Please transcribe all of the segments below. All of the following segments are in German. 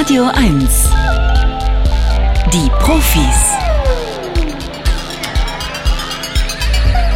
Radio 1. Die Profis.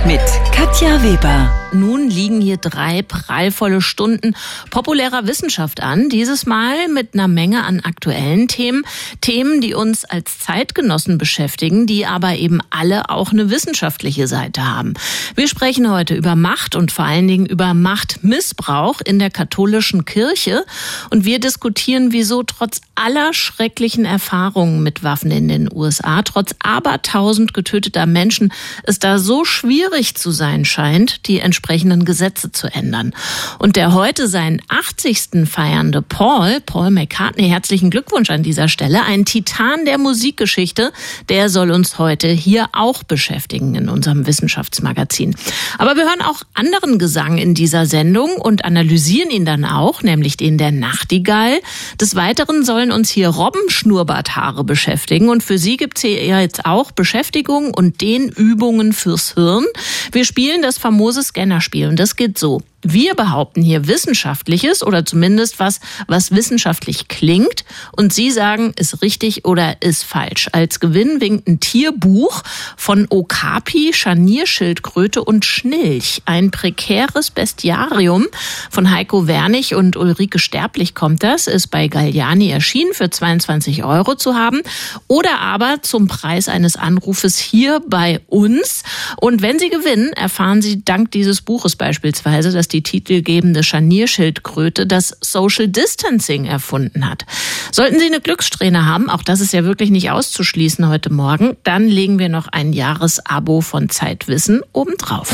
Mit Katja Weber. Nun liegen hier drei prallvolle Stunden populärer Wissenschaft an. Dieses Mal mit einer Menge an aktuellen Themen. Themen, die uns als Zeitgenossen beschäftigen, die aber eben alle auch eine wissenschaftliche Seite haben. Wir sprechen heute über Macht und vor allen Dingen über Machtmissbrauch in der katholischen Kirche. Und wir diskutieren, wieso trotz aller schrecklichen Erfahrungen mit Waffen in den USA, trotz abertausend getöteter Menschen, es da so schwierig zu sein scheint, die entsprechenden Gesetze zu ändern. Und der heute seinen 80. feiernde Paul, Paul McCartney, herzlichen Glückwunsch an dieser Stelle, ein Titan der Musikgeschichte, der soll uns heute hier auch beschäftigen in unserem Wissenschaftsmagazin. Aber wir hören auch anderen Gesang in dieser Sendung und analysieren ihn dann auch, nämlich den der Nachtigall. Des Weiteren sollen uns hier Robbenschnurrbarthaare beschäftigen und für sie gibt's hier jetzt auch Beschäftigung und den Übungen fürs Hirn. Wir spielen das famose Scanner Männerspiel. Und das geht so. Wir behaupten hier Wissenschaftliches oder zumindest was, was wissenschaftlich klingt. Und Sie sagen, ist richtig oder ist falsch. Als Gewinn winkt ein Tierbuch von Okapi, Scharnierschildkröte und Schnilch. Ein prekäres Bestiarium von Heiko Wernig und Ulrike Sterblich kommt das, ist bei Galliani erschienen, für 22 Euro zu haben. Oder aber zum Preis eines Anrufes hier bei uns. Und wenn Sie gewinnen, erfahren Sie dank dieses Buches beispielsweise, dass die titelgebende Scharnierschildkröte das Social Distancing erfunden hat. Sollten Sie eine Glückssträhne haben, auch das ist ja wirklich nicht auszuschließen heute Morgen, dann legen wir noch ein Jahresabo von Zeitwissen obendrauf.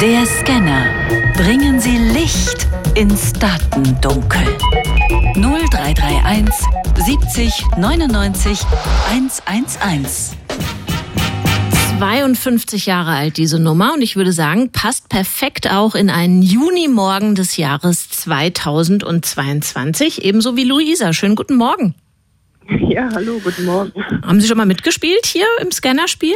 Der Scanner. Bringen Sie Licht ins Datendunkel. 0331 70 99 111. 52 Jahre alt, diese Nummer. Und ich würde sagen, passt perfekt auch in einen Junimorgen des Jahres 2022. Ebenso wie Luisa. Schönen guten Morgen. Ja, hallo, guten Morgen. Haben Sie schon mal mitgespielt hier im Scannerspiel?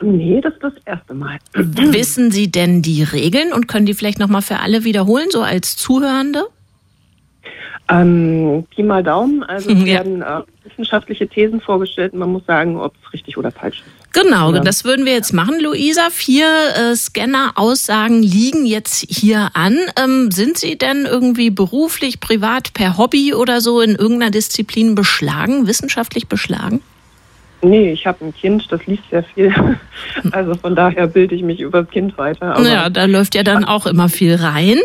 Nee, das ist das erste Mal. Wissen Sie denn die Regeln und können die vielleicht nochmal für alle wiederholen, so als Zuhörende? Ähm, Pi mal Daumen, also es werden äh, wissenschaftliche Thesen vorgestellt und man muss sagen, ob es richtig oder falsch ist. Genau, ja. das würden wir jetzt machen, Luisa. Vier äh, Scanner-Aussagen liegen jetzt hier an. Ähm, sind Sie denn irgendwie beruflich, privat, per Hobby oder so in irgendeiner Disziplin beschlagen, wissenschaftlich beschlagen? Nee, ich habe ein Kind, das liest sehr viel. Also von daher bilde ich mich über das Kind weiter. Aber ja, da läuft ja dann auch immer viel rein.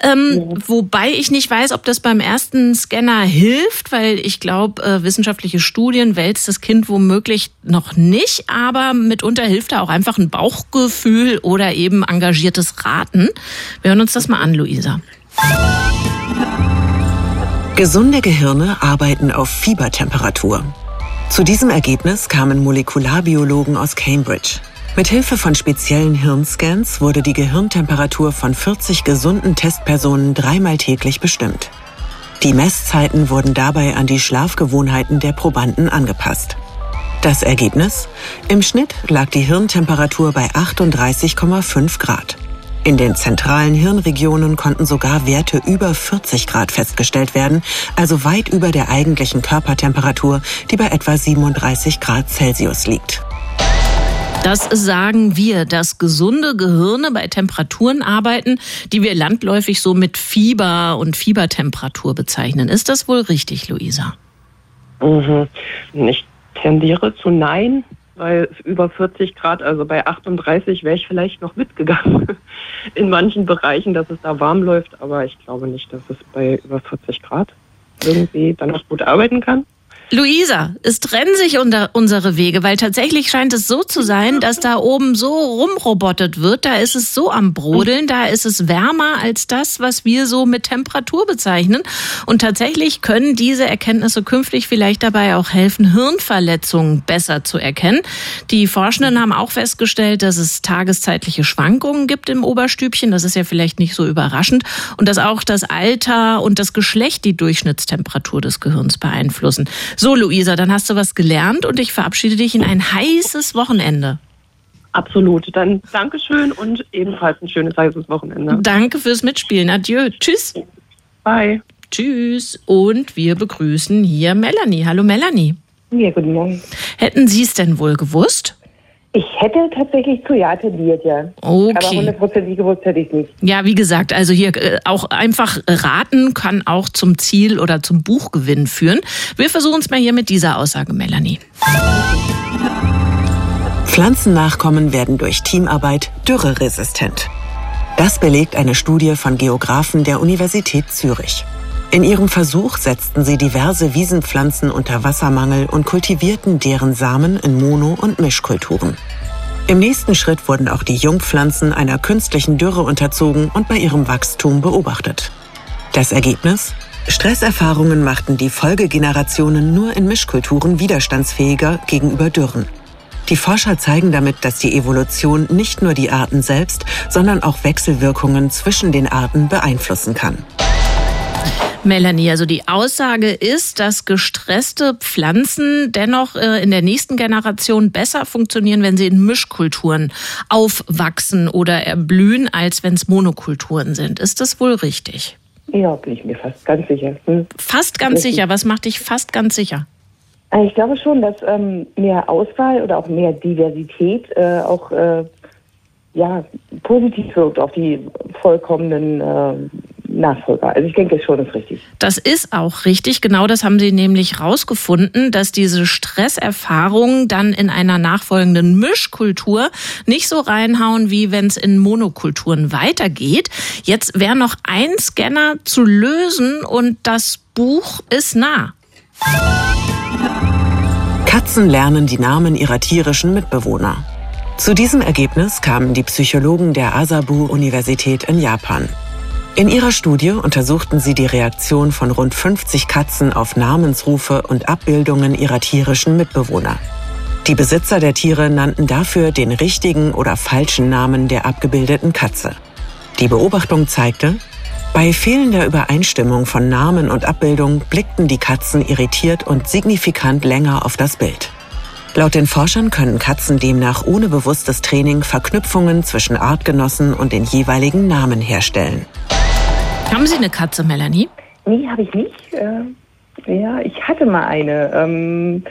Ähm, ja. Wobei ich nicht weiß, ob das beim ersten Scanner hilft, weil ich glaube, äh, wissenschaftliche Studien wälzt das Kind womöglich noch nicht, aber mitunter hilft da auch einfach ein Bauchgefühl oder eben engagiertes Raten. Wir hören uns das mal an, Luisa. Gesunde Gehirne arbeiten auf Fiebertemperatur. Zu diesem Ergebnis kamen Molekularbiologen aus Cambridge. Mithilfe von speziellen Hirnscans wurde die Gehirntemperatur von 40 gesunden Testpersonen dreimal täglich bestimmt. Die Messzeiten wurden dabei an die Schlafgewohnheiten der Probanden angepasst. Das Ergebnis? Im Schnitt lag die Hirntemperatur bei 38,5 Grad. In den zentralen Hirnregionen konnten sogar Werte über 40 Grad festgestellt werden, also weit über der eigentlichen Körpertemperatur, die bei etwa 37 Grad Celsius liegt. Das sagen wir, dass gesunde Gehirne bei Temperaturen arbeiten, die wir landläufig so mit Fieber und Fiebertemperatur bezeichnen. Ist das wohl richtig, Luisa? Mhm. Ich tendiere zu Nein weil über 40 Grad, also bei 38 wäre ich vielleicht noch mitgegangen in manchen Bereichen, dass es da warm läuft, aber ich glaube nicht, dass es bei über 40 Grad irgendwie dann noch gut arbeiten kann. Luisa, es trennen sich unter unsere Wege, weil tatsächlich scheint es so zu sein, dass da oben so rumrobotet wird. Da ist es so am Brodeln, da ist es wärmer als das, was wir so mit Temperatur bezeichnen. Und tatsächlich können diese Erkenntnisse künftig vielleicht dabei auch helfen, Hirnverletzungen besser zu erkennen. Die Forschenden haben auch festgestellt, dass es tageszeitliche Schwankungen gibt im Oberstübchen. Das ist ja vielleicht nicht so überraschend. Und dass auch das Alter und das Geschlecht die Durchschnittstemperatur des Gehirns beeinflussen. So, Luisa, dann hast du was gelernt und ich verabschiede dich in ein heißes Wochenende. Absolut. Dann Dankeschön und ebenfalls ein schönes heißes Wochenende. Danke fürs Mitspielen. Adieu. Tschüss. Bye. Tschüss. Und wir begrüßen hier Melanie. Hallo Melanie. Ja, guten Morgen. Hätten Sie es denn wohl gewusst? Ich hätte tatsächlich zu Ja tendiert, ja. Okay. Aber hundertprozentig gewusst hätte ich nicht. Ja, wie gesagt, also hier äh, auch einfach raten kann auch zum Ziel oder zum Buchgewinn führen. Wir versuchen es mal hier mit dieser Aussage, Melanie. Pflanzennachkommen werden durch Teamarbeit dürreresistent. Das belegt eine Studie von Geographen der Universität Zürich. In ihrem Versuch setzten sie diverse Wiesenpflanzen unter Wassermangel und kultivierten deren Samen in Mono- und Mischkulturen. Im nächsten Schritt wurden auch die Jungpflanzen einer künstlichen Dürre unterzogen und bei ihrem Wachstum beobachtet. Das Ergebnis? Stresserfahrungen machten die Folgegenerationen nur in Mischkulturen widerstandsfähiger gegenüber Dürren. Die Forscher zeigen damit, dass die Evolution nicht nur die Arten selbst, sondern auch Wechselwirkungen zwischen den Arten beeinflussen kann. Melanie, also die Aussage ist, dass gestresste Pflanzen dennoch äh, in der nächsten Generation besser funktionieren, wenn sie in Mischkulturen aufwachsen oder erblühen, als wenn es Monokulturen sind. Ist das wohl richtig? Ja, bin ich mir fast ganz sicher. Hm. Fast ganz sicher. Was macht dich fast ganz sicher? Äh, ich glaube schon, dass ähm, mehr Auswahl oder auch mehr Diversität äh, auch äh, ja, positiv wirkt auf die vollkommenen äh, Nachfolger. Also ich denke das schon ist richtig. Das ist auch richtig. Genau das haben Sie nämlich rausgefunden, dass diese Stresserfahrungen dann in einer nachfolgenden Mischkultur nicht so reinhauen, wie wenn es in Monokulturen weitergeht. Jetzt wäre noch ein Scanner zu lösen und das Buch ist nah. Katzen lernen die Namen ihrer tierischen Mitbewohner. Zu diesem Ergebnis kamen die Psychologen der Asabu-Universität in Japan. In ihrer Studie untersuchten sie die Reaktion von rund 50 Katzen auf Namensrufe und Abbildungen ihrer tierischen Mitbewohner. Die Besitzer der Tiere nannten dafür den richtigen oder falschen Namen der abgebildeten Katze. Die Beobachtung zeigte, bei fehlender Übereinstimmung von Namen und Abbildung blickten die Katzen irritiert und signifikant länger auf das Bild. Laut den Forschern können Katzen demnach ohne bewusstes Training Verknüpfungen zwischen Artgenossen und den jeweiligen Namen herstellen. Haben Sie eine Katze, Melanie? Nee, habe ich nicht. Äh, ja, ich hatte mal eine. Ähm,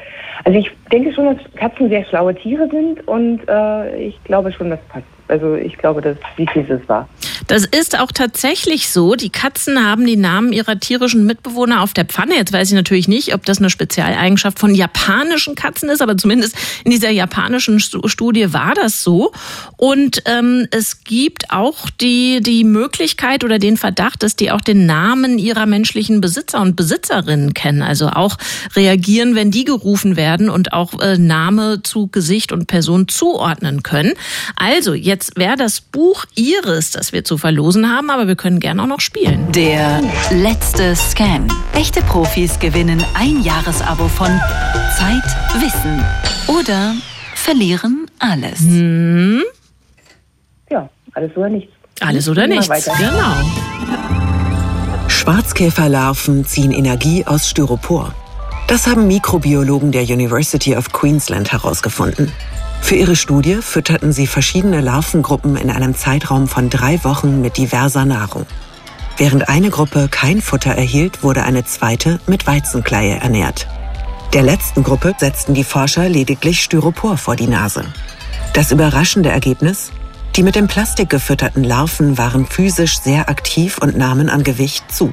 also ich denke schon, dass Katzen sehr schlaue Tiere sind und äh, ich glaube schon, das passt. Also ich glaube, dass wie viel es war. Das ist auch tatsächlich so. Die Katzen haben die Namen ihrer tierischen Mitbewohner auf der Pfanne. Jetzt weiß ich natürlich nicht, ob das eine Spezialeigenschaft von japanischen Katzen ist, aber zumindest in dieser japanischen Studie war das so. Und ähm, es gibt auch die, die Möglichkeit oder den Verdacht, dass die auch den Namen ihrer menschlichen Besitzer und Besitzerinnen kennen. Also auch reagieren, wenn die gerufen werden und auch äh, Name zu Gesicht und Person zuordnen können. Also jetzt wäre das Buch Iris, das wir zu verlosen haben, aber wir können gerne auch noch spielen. Der letzte Scan. Echte Profis gewinnen ein Jahresabo von Zeit, Wissen oder verlieren alles. Hm. Ja, alles oder nichts. Alles oder nichts, weiter. genau. Schwarzkäferlarven ziehen Energie aus Styropor. Das haben Mikrobiologen der University of Queensland herausgefunden. Für ihre Studie fütterten sie verschiedene Larvengruppen in einem Zeitraum von drei Wochen mit diverser Nahrung. Während eine Gruppe kein Futter erhielt, wurde eine zweite mit Weizenkleie ernährt. Der letzten Gruppe setzten die Forscher lediglich Styropor vor die Nase. Das überraschende Ergebnis? Die mit dem Plastik gefütterten Larven waren physisch sehr aktiv und nahmen an Gewicht zu.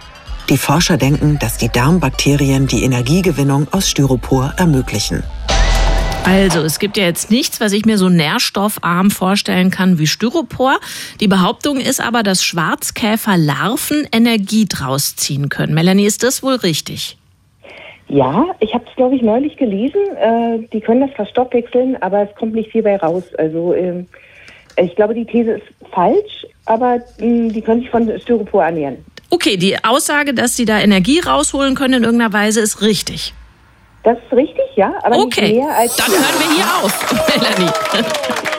Die Forscher denken, dass die Darmbakterien die Energiegewinnung aus Styropor ermöglichen. Also, es gibt ja jetzt nichts, was ich mir so nährstoffarm vorstellen kann wie Styropor. Die Behauptung ist aber, dass Schwarzkäferlarven Energie draus ziehen können. Melanie, ist das wohl richtig? Ja, ich habe es, glaube ich, neulich gelesen. Äh, die können das verstoffwechseln, aber es kommt nicht viel bei raus. Also äh, ich glaube, die These ist falsch, aber mh, die können sich von Styropor ernähren. Okay, die Aussage, dass sie da Energie rausholen können in irgendeiner Weise, ist richtig. Das ist richtig, ja, aber okay. nicht mehr als. Dann hören wir hier auf, Melanie.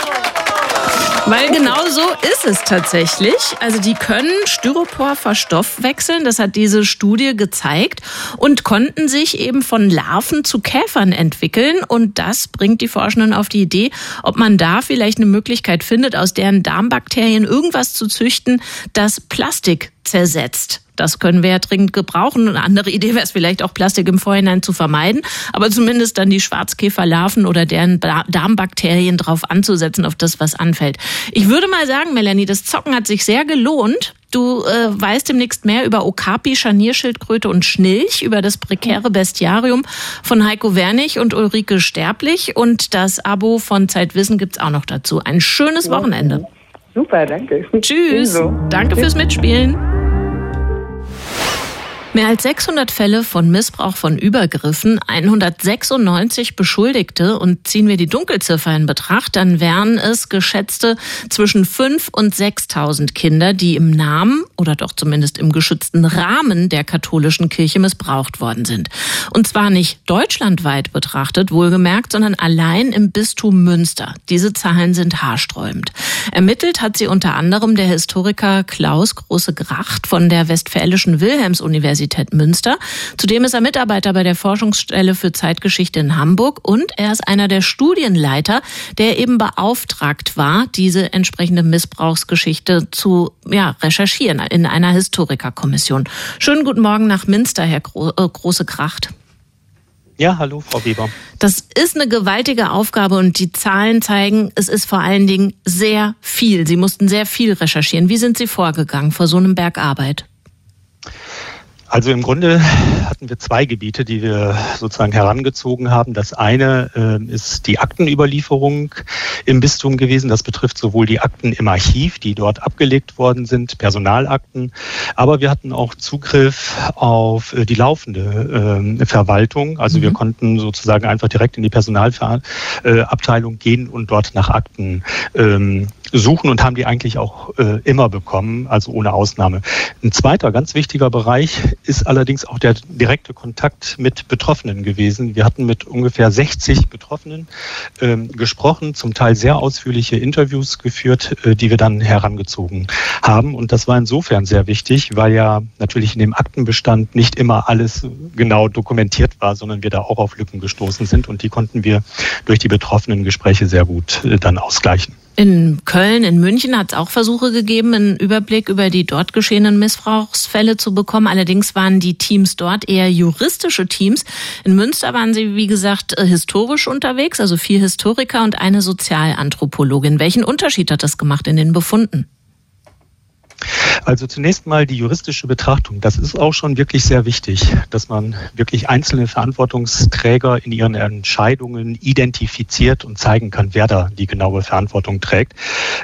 Weil genau so ist es tatsächlich. Also die können Styropor verstoffwechseln, das hat diese Studie gezeigt, und konnten sich eben von Larven zu Käfern entwickeln. Und das bringt die Forschenden auf die Idee, ob man da vielleicht eine Möglichkeit findet, aus deren Darmbakterien irgendwas zu züchten, das Plastik zersetzt. Das können wir ja dringend gebrauchen. Eine andere Idee wäre es vielleicht auch, Plastik im Vorhinein zu vermeiden, aber zumindest dann die Schwarzkäferlarven oder deren Darmbakterien drauf anzusetzen, auf das, was anfällt. Ich würde mal sagen, Melanie, das Zocken hat sich sehr gelohnt. Du äh, weißt demnächst mehr über Okapi, Scharnierschildkröte und Schnilch, über das prekäre Bestiarium von Heiko Wernig und Ulrike Sterblich. Und das Abo von Zeitwissen gibt's auch noch dazu. Ein schönes Wochenende. Super, danke. Tschüss. Danke fürs Mitspielen. Mehr als 600 Fälle von Missbrauch von Übergriffen, 196 Beschuldigte und ziehen wir die Dunkelziffer in Betracht, dann wären es geschätzte zwischen 5 und 6.000 Kinder, die im Namen oder doch zumindest im geschützten Rahmen der katholischen Kirche missbraucht worden sind. Und zwar nicht deutschlandweit betrachtet, wohlgemerkt, sondern allein im Bistum Münster. Diese Zahlen sind haarsträubend. Ermittelt hat sie unter anderem der Historiker Klaus Große-Gracht von der Westfälischen Wilhelms-Universität Universität Münster. Zudem ist er Mitarbeiter bei der Forschungsstelle für Zeitgeschichte in Hamburg und er ist einer der Studienleiter, der eben beauftragt war, diese entsprechende Missbrauchsgeschichte zu ja, recherchieren in einer Historikerkommission. Schönen guten Morgen nach Münster, Herr Gro äh, Große Kracht. Ja, hallo, Frau Weber. Das ist eine gewaltige Aufgabe und die Zahlen zeigen, es ist vor allen Dingen sehr viel. Sie mussten sehr viel recherchieren. Wie sind Sie vorgegangen vor so einem Berg Arbeit? Also im Grunde hatten wir zwei Gebiete, die wir sozusagen herangezogen haben. Das eine äh, ist die Aktenüberlieferung im Bistum gewesen. Das betrifft sowohl die Akten im Archiv, die dort abgelegt worden sind, Personalakten, aber wir hatten auch Zugriff auf äh, die laufende äh, Verwaltung. Also mhm. wir konnten sozusagen einfach direkt in die Personalabteilung äh, gehen und dort nach Akten ähm, suchen und haben die eigentlich auch äh, immer bekommen, also ohne Ausnahme. Ein zweiter ganz wichtiger Bereich ist allerdings auch der direkte Kontakt mit Betroffenen gewesen. Wir hatten mit ungefähr 60 Betroffenen ähm, gesprochen, zum Teil sehr ausführliche Interviews geführt, äh, die wir dann herangezogen haben. Und das war insofern sehr wichtig, weil ja natürlich in dem Aktenbestand nicht immer alles genau dokumentiert war, sondern wir da auch auf Lücken gestoßen sind und die konnten wir durch die betroffenen Gespräche sehr gut äh, dann ausgleichen. In Köln, in München hat es auch Versuche gegeben, einen Überblick über die dort geschehenen Missbrauchsfälle zu bekommen. Allerdings waren die Teams dort eher juristische Teams. In Münster waren sie, wie gesagt, äh, historisch unterwegs, also vier Historiker und eine Sozialanthropologin. Welchen Unterschied hat das gemacht in den Befunden? Also zunächst mal die juristische Betrachtung. Das ist auch schon wirklich sehr wichtig, dass man wirklich einzelne Verantwortungsträger in ihren Entscheidungen identifiziert und zeigen kann, wer da die genaue Verantwortung trägt.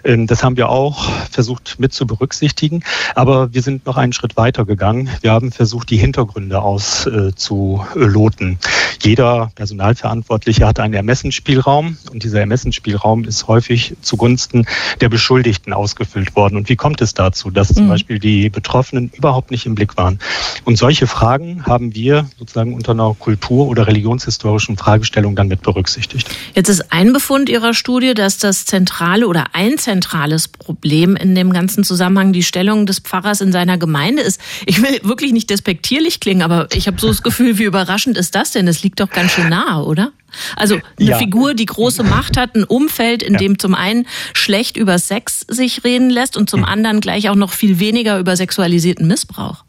Ähm, das haben wir auch versucht mit zu berücksichtigen. Aber wir sind noch einen Schritt weiter gegangen. Wir haben versucht, die Hintergründe auszuloten. Jeder Personalverantwortliche hat einen Ermessensspielraum und dieser Ermessensspielraum ist häufig zugunsten der Beschuldigten ausgefüllt worden. Und wie kommt es dazu? dass zum mhm. Beispiel die Betroffenen überhaupt nicht im Blick waren. Und solche Fragen haben wir sozusagen unter einer kultur- oder religionshistorischen Fragestellung dann mit berücksichtigt. Jetzt ist ein Befund Ihrer Studie, dass das zentrale oder ein zentrales Problem in dem ganzen Zusammenhang die Stellung des Pfarrers in seiner Gemeinde ist. Ich will wirklich nicht despektierlich klingen, aber ich habe so das Gefühl, wie überraschend ist das denn? Das liegt doch ganz schön nahe, oder? Also eine ja. Figur, die große Macht hat, ein Umfeld, in ja. dem zum einen schlecht über Sex sich reden lässt und zum anderen gleich auch noch viel weniger über sexualisierten Missbrauch.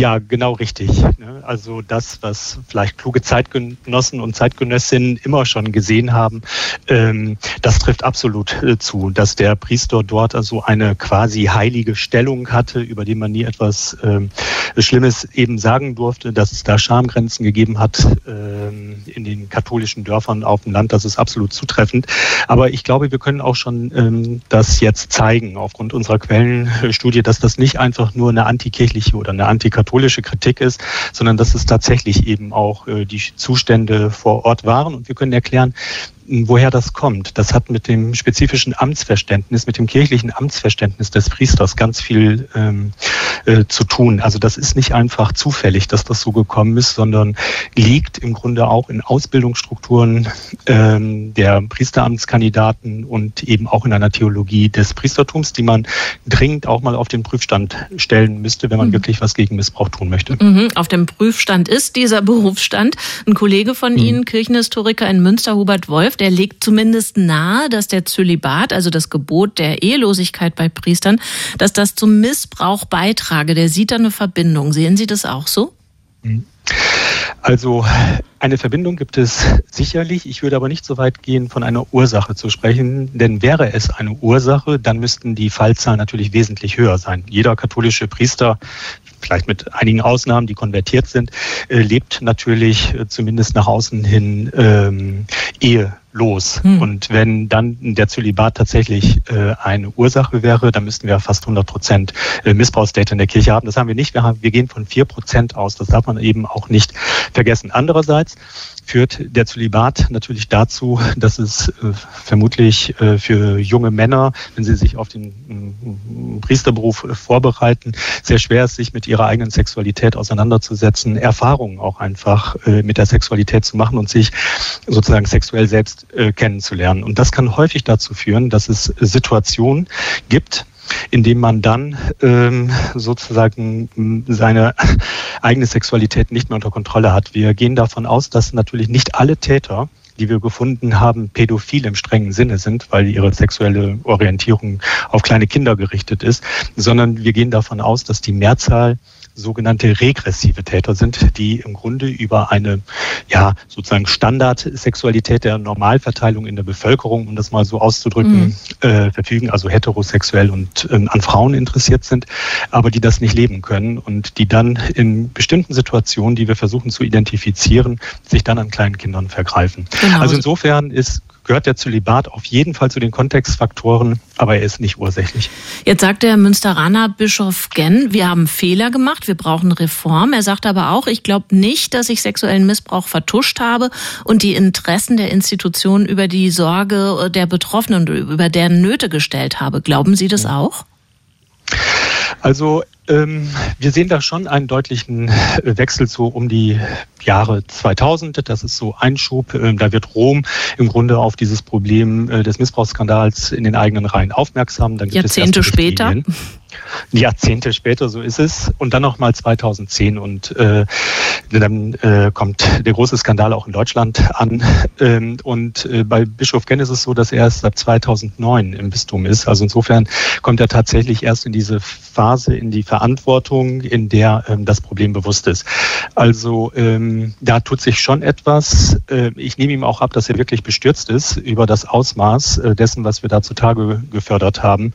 Ja, genau richtig. Ne? Also das, was vielleicht kluge Zeitgenossen und Zeitgenössinnen immer schon gesehen haben, ähm, das trifft absolut äh, zu, dass der Priester dort also eine quasi heilige Stellung hatte, über die man nie etwas ähm, Schlimmes eben sagen durfte, dass es da Schamgrenzen gegeben hat ähm, in den katholischen Dörfern auf dem Land. Das ist absolut zutreffend. Aber ich glaube, wir können auch schon das jetzt zeigen aufgrund unserer Quellenstudie, dass das nicht einfach nur eine antikirchliche oder eine antikatholische Kritik ist, sondern dass es tatsächlich eben auch äh, die Zustände vor Ort waren. Und wir können erklären, woher das kommt. Das hat mit dem spezifischen Amtsverständnis, mit dem kirchlichen Amtsverständnis des Priesters ganz viel ähm, äh, zu tun. Also das ist nicht einfach zufällig, dass das so gekommen ist, sondern liegt im Grunde auch in Ausbildungsstrukturen ähm, der Priesteramtskandidaten und eben auch in einer Theologie des Priestertums, die man dringend auch mal auf den Prüfstand stellen müsste, wenn man mhm. wirklich was gegen Missbrauch tun möchte. Mhm. Auf dem Prüfstand ist dieser Berufsstand. Ein Kollege von mhm. Ihnen, Kirchenhistoriker in Münster, Hubert Wolf, der legt zumindest nahe, dass der Zölibat, also das Gebot der Ehelosigkeit bei Priestern, dass das zum Missbrauch beitrage. Der sieht da eine Verbindung. Sehen Sie das auch so? Also eine Verbindung gibt es sicherlich. Ich würde aber nicht so weit gehen, von einer Ursache zu sprechen. Denn wäre es eine Ursache, dann müssten die Fallzahlen natürlich wesentlich höher sein. Jeder katholische Priester, vielleicht mit einigen Ausnahmen, die konvertiert sind, äh, lebt natürlich äh, zumindest nach außen hin ähm, Ehe los. Hm. Und wenn dann der Zölibat tatsächlich äh, eine Ursache wäre, dann müssten wir fast 100 Prozent äh, Missbrauchsdata in der Kirche haben. Das haben wir nicht. Wir, haben, wir gehen von vier Prozent aus. Das darf man eben auch nicht vergessen. Andererseits führt der Zölibat natürlich dazu, dass es äh, vermutlich äh, für junge Männer, wenn sie sich auf den äh, Priesterberuf vorbereiten, sehr schwer ist, sich mit ihrer eigenen Sexualität auseinanderzusetzen, Erfahrungen auch einfach äh, mit der Sexualität zu machen und sich sozusagen sexuell selbst äh, kennenzulernen. Und das kann häufig dazu führen, dass es Situationen gibt, indem man dann ähm, sozusagen seine eigene Sexualität nicht mehr unter Kontrolle hat. Wir gehen davon aus, dass natürlich nicht alle Täter die wir gefunden haben, pädophil im strengen Sinne sind, weil ihre sexuelle Orientierung auf kleine Kinder gerichtet ist, sondern wir gehen davon aus, dass die Mehrzahl sogenannte regressive Täter sind, die im Grunde über eine ja sozusagen Standardsexualität der Normalverteilung in der Bevölkerung, um das mal so auszudrücken, mhm. äh, verfügen, also heterosexuell und ähm, an Frauen interessiert sind, aber die das nicht leben können und die dann in bestimmten Situationen, die wir versuchen zu identifizieren, sich dann an kleinen Kindern vergreifen. Genau. Also insofern ist gehört der Zölibat auf jeden Fall zu den Kontextfaktoren, aber er ist nicht ursächlich. Jetzt sagt der Münsteraner Bischof Genn, wir haben Fehler gemacht, wir brauchen Reform. Er sagt aber auch, ich glaube nicht, dass ich sexuellen Missbrauch vertuscht habe und die Interessen der Institutionen über die Sorge der Betroffenen, über deren Nöte gestellt habe. Glauben Sie das auch? Also wir sehen da schon einen deutlichen Wechsel so um die Jahre 2000. Das ist so ein Schub. Ähm, da wird Rom im Grunde auf dieses Problem äh, des Missbrauchsskandals in den eigenen Reihen aufmerksam. Dann gibt Jahrzehnte es später. Jahrzehnte später, so ist es. Und dann nochmal 2010 und äh, dann äh, kommt der große Skandal auch in Deutschland an. Ähm, und äh, bei Bischof Genn ist es so, dass er erst seit 2009 im Bistum ist. Also insofern kommt er tatsächlich erst in diese Phase, in die Verantwortung, in der ähm, das Problem bewusst ist. Also ähm, da tut sich schon etwas. Äh, ich nehme ihm auch ab, dass er wirklich bestürzt ist über das Ausmaß äh, dessen, was wir da zutage gefördert haben.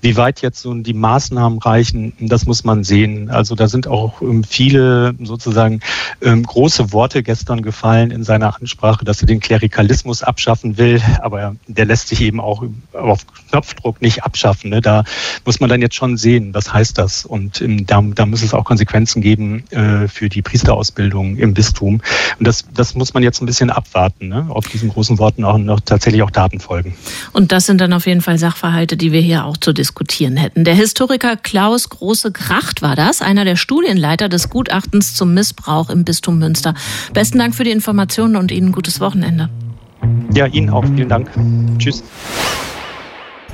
Wie weit jetzt so die Maßnahmen reichen, das muss man sehen. Also da sind auch ähm, viele sozusagen ähm, große Worte gestern gefallen in seiner Ansprache, dass er den Klerikalismus abschaffen will, aber der lässt sich eben auch auf Knopfdruck nicht abschaffen. Ne? Da muss man dann jetzt schon sehen, was heißt das? Und ähm, da, da muss es auch Konsequenzen geben äh, für die Priesterausbildung im Bistum. Und das, das muss man jetzt ein bisschen abwarten, ne? ob diesen großen Worten auch noch tatsächlich auch Daten folgen. Und das sind dann auf jeden Fall Sachverhalte, die wir hier auch zu diskutieren hätten. Der Historiker Klaus Große Kracht war das, einer der Studienleiter des Gutachtens zum Missbrauch im Bistum Münster. Besten Dank für die Informationen und Ihnen gutes Wochenende. Ja, Ihnen auch. Vielen Dank. Tschüss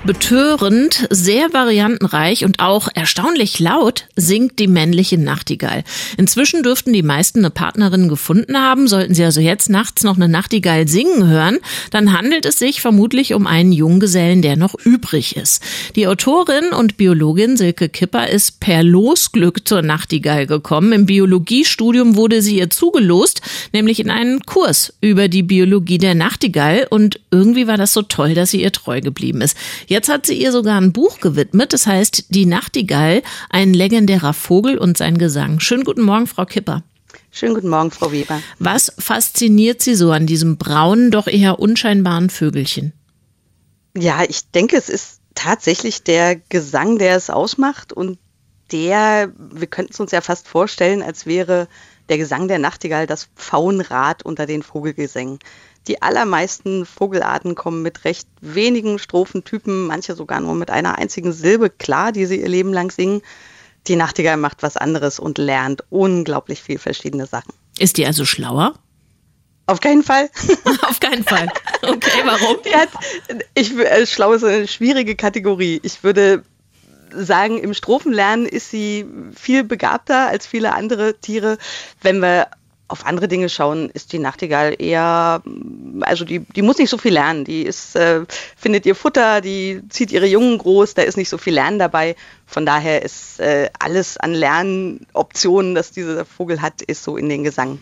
betörend, sehr variantenreich und auch erstaunlich laut singt die männliche Nachtigall. Inzwischen dürften die meisten eine Partnerin gefunden haben. Sollten sie also jetzt nachts noch eine Nachtigall singen hören, dann handelt es sich vermutlich um einen Junggesellen, der noch übrig ist. Die Autorin und Biologin Silke Kipper ist per Losglück zur Nachtigall gekommen. Im Biologiestudium wurde sie ihr zugelost, nämlich in einen Kurs über die Biologie der Nachtigall und irgendwie war das so toll, dass sie ihr treu geblieben ist. Jetzt hat sie ihr sogar ein Buch gewidmet, das heißt Die Nachtigall, ein legendärer Vogel und sein Gesang. Schönen guten Morgen, Frau Kipper. Schönen guten Morgen, Frau Weber. Was fasziniert Sie so an diesem braunen, doch eher unscheinbaren Vögelchen? Ja, ich denke, es ist tatsächlich der Gesang, der es ausmacht und der, wir könnten es uns ja fast vorstellen, als wäre der Gesang der Nachtigall das Pfauenrad unter den Vogelgesängen. Die allermeisten Vogelarten kommen mit recht wenigen Strophentypen, manche sogar nur mit einer einzigen Silbe klar, die sie ihr Leben lang singen. Die Nachtigall macht was anderes und lernt unglaublich viel verschiedene Sachen. Ist die also schlauer? Auf keinen Fall. Auf keinen Fall. Okay, warum? Die hat, ich, äh, schlau ist eine schwierige Kategorie. Ich würde sagen, im Strophenlernen ist sie viel begabter als viele andere Tiere. Wenn wir auf andere Dinge schauen, ist die Nachtigall eher, also die, die muss nicht so viel lernen. Die ist, äh, findet ihr Futter, die zieht ihre Jungen groß, da ist nicht so viel Lernen dabei. Von daher ist äh, alles an Lernoptionen, das dieser Vogel hat, ist so in den Gesang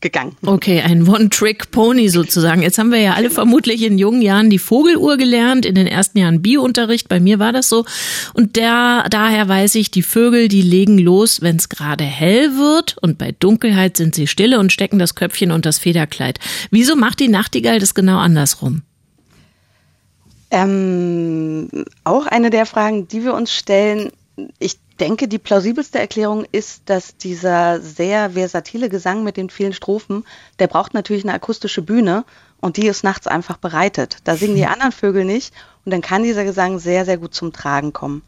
gegangen. Okay, ein One-Trick-Pony sozusagen. Jetzt haben wir ja alle vermutlich in jungen Jahren die Vogeluhr gelernt, in den ersten Jahren Biounterricht. Bei mir war das so. Und der, daher weiß ich, die Vögel, die legen los, wenn es gerade hell wird. Und bei Dunkelheit sind sie stille und stecken das Köpfchen und das Federkleid. Wieso macht die Nachtigall das genau andersrum? Ähm, auch eine der Fragen, die wir uns stellen. Ich denke, die plausibelste Erklärung ist, dass dieser sehr versatile Gesang mit den vielen Strophen, der braucht natürlich eine akustische Bühne und die ist nachts einfach bereitet. Da singen die anderen Vögel nicht und dann kann dieser Gesang sehr, sehr gut zum Tragen kommen.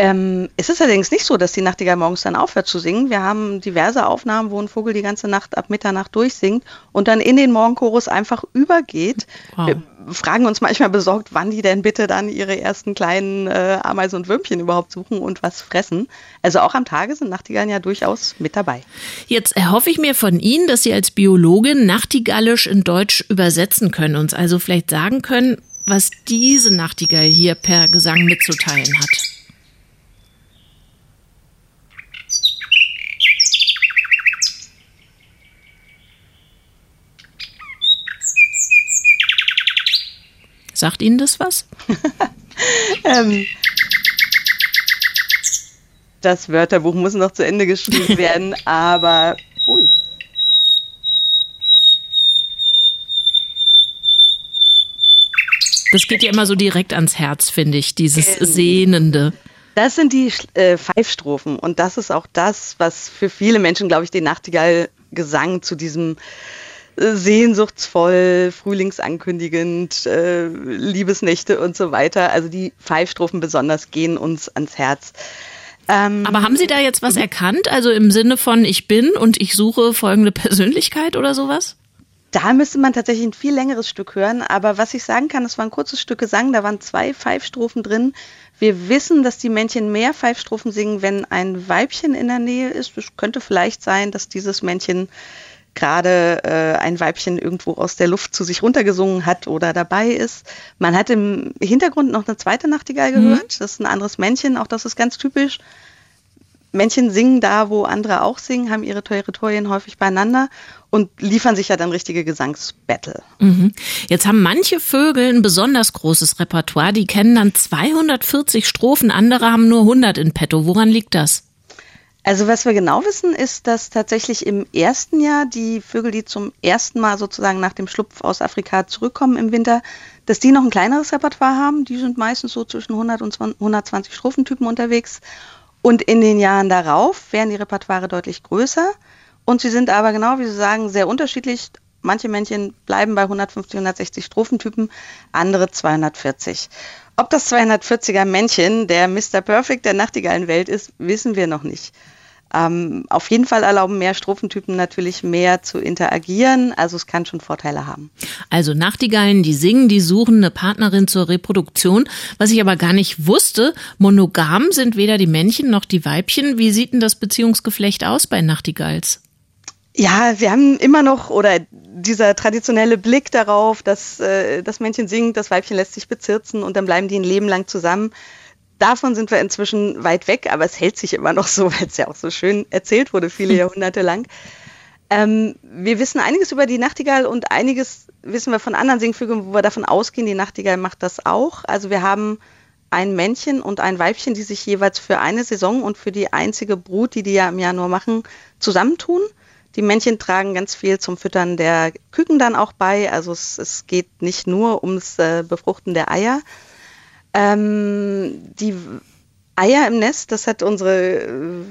Ähm, es ist allerdings nicht so, dass die Nachtigall morgens dann aufhört zu singen. Wir haben diverse Aufnahmen, wo ein Vogel die ganze Nacht ab Mitternacht durchsingt und dann in den Morgenchorus einfach übergeht. Wow. Wir fragen uns manchmal besorgt, wann die denn bitte dann ihre ersten kleinen äh, Ameisen und Würmchen überhaupt suchen und was fressen. Also auch am Tage sind Nachtigallen ja durchaus mit dabei. Jetzt erhoffe ich mir von Ihnen, dass Sie als Biologin Nachtigallisch in Deutsch übersetzen können, uns also vielleicht sagen können, was diese Nachtigall hier per Gesang mitzuteilen hat. Sagt Ihnen das was? ähm, das Wörterbuch muss noch zu Ende geschrieben werden, aber. Ui. Das geht ja immer so direkt ans Herz, finde ich, dieses ähm, Sehnende. Das sind die äh, Pfeifstrophen und das ist auch das, was für viele Menschen, glaube ich, den Nachtigall-Gesang zu diesem sehnsuchtsvoll, frühlingsankündigend, äh, Liebesnächte und so weiter. Also die Pfeifstrophen besonders gehen uns ans Herz. Ähm, Aber haben Sie da jetzt was erkannt? Also im Sinne von ich bin und ich suche folgende Persönlichkeit oder sowas? Da müsste man tatsächlich ein viel längeres Stück hören. Aber was ich sagen kann, es war ein kurzes Stück Gesang, da waren zwei Pfeifstrophen drin. Wir wissen, dass die Männchen mehr Pfeifstrophen singen, wenn ein Weibchen in der Nähe ist. Es könnte vielleicht sein, dass dieses Männchen gerade äh, ein Weibchen irgendwo aus der Luft zu sich runtergesungen hat oder dabei ist. Man hat im Hintergrund noch eine zweite Nachtigall mhm. gehört. Mhm. Das ist ein anderes Männchen, auch das ist ganz typisch. Männchen singen da, wo andere auch singen, haben ihre Territorien häufig beieinander und liefern sich ja dann richtige Gesangsbattle. Mhm. Jetzt haben manche Vögel ein besonders großes Repertoire. Die kennen dann 240 Strophen, andere haben nur 100 in petto. Woran liegt das? Also was wir genau wissen, ist, dass tatsächlich im ersten Jahr die Vögel, die zum ersten Mal sozusagen nach dem Schlupf aus Afrika zurückkommen im Winter, dass die noch ein kleineres Repertoire haben. Die sind meistens so zwischen 100 und 120 Strophentypen unterwegs. Und in den Jahren darauf werden die Repertoire deutlich größer. Und sie sind aber genau, wie Sie sagen, sehr unterschiedlich. Manche Männchen bleiben bei 150, 160 Strophentypen, andere 240. Ob das 240er Männchen der Mr. Perfect der Nachtigallenwelt ist, wissen wir noch nicht. Ähm, auf jeden Fall erlauben mehr Strophentypen natürlich mehr zu interagieren, also es kann schon Vorteile haben. Also Nachtigallen, die singen, die suchen eine Partnerin zur Reproduktion. Was ich aber gar nicht wusste, monogam sind weder die Männchen noch die Weibchen. Wie sieht denn das Beziehungsgeflecht aus bei Nachtigalls? Ja, wir haben immer noch, oder dieser traditionelle Blick darauf, dass äh, das Männchen singt, das Weibchen lässt sich bezirzen und dann bleiben die ein Leben lang zusammen. Davon sind wir inzwischen weit weg, aber es hält sich immer noch so, weil es ja auch so schön erzählt wurde, viele. Jahrhunderte lang. Ähm, wir wissen einiges über die Nachtigall und einiges wissen wir von anderen Singvögeln, wo wir davon ausgehen, die Nachtigall macht das auch. Also wir haben ein Männchen und ein Weibchen, die sich jeweils für eine Saison und für die einzige Brut, die die ja im Januar machen, zusammentun. Die Männchen tragen ganz viel zum Füttern der Küken dann auch bei. Also es, es geht nicht nur ums äh, Befruchten der Eier. Ähm, die Eier im Nest, das hat unsere äh,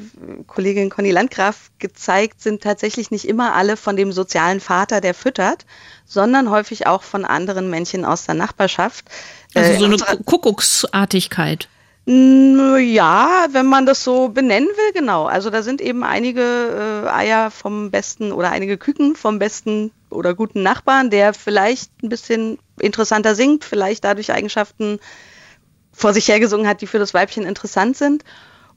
Kollegin Conny Landgraf gezeigt, sind tatsächlich nicht immer alle von dem sozialen Vater, der füttert, sondern häufig auch von anderen Männchen aus der Nachbarschaft. Also so äh, eine Kuckucksartigkeit. Ja, wenn man das so benennen will, genau. Also da sind eben einige äh, Eier vom besten oder einige Küken vom besten oder guten Nachbarn, der vielleicht ein bisschen interessanter singt, vielleicht dadurch Eigenschaften vor sich hergesungen hat, die für das Weibchen interessant sind.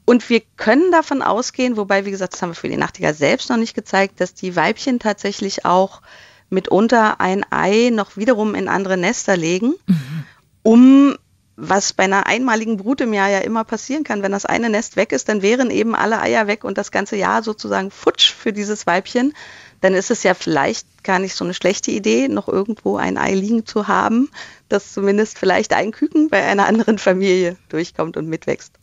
Und wir können davon ausgehen, wobei, wie gesagt, das haben wir für die Nachtigall selbst noch nicht gezeigt, dass die Weibchen tatsächlich auch mitunter ein Ei noch wiederum in andere Nester legen, mhm. um was bei einer einmaligen Brut im Jahr ja immer passieren kann. Wenn das eine Nest weg ist, dann wären eben alle Eier weg und das ganze Jahr sozusagen futsch für dieses Weibchen. Dann ist es ja vielleicht gar nicht so eine schlechte Idee, noch irgendwo ein Ei liegen zu haben, dass zumindest vielleicht ein Küken bei einer anderen Familie durchkommt und mitwächst.